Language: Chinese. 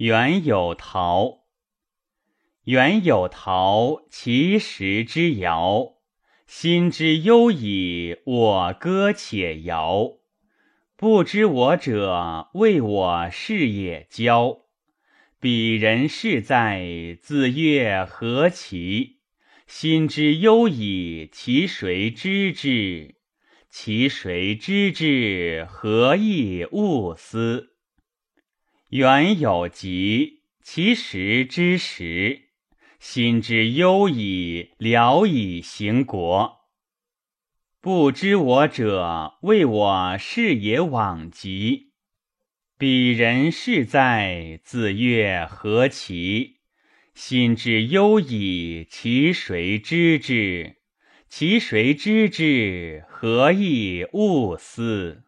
原有桃，原有桃，其实之遥。心之忧矣，我歌且摇。不知我者，谓我是也骄。彼人是在，自曰何其？心之忧矣，其谁知之？其谁知之？何以勿思？原有疾，其实之时。心之忧矣，聊以行国。不知我者，谓我是也往极。彼人是在，自曰何其？心之忧矣，其谁知之？其谁知之？何以勿思？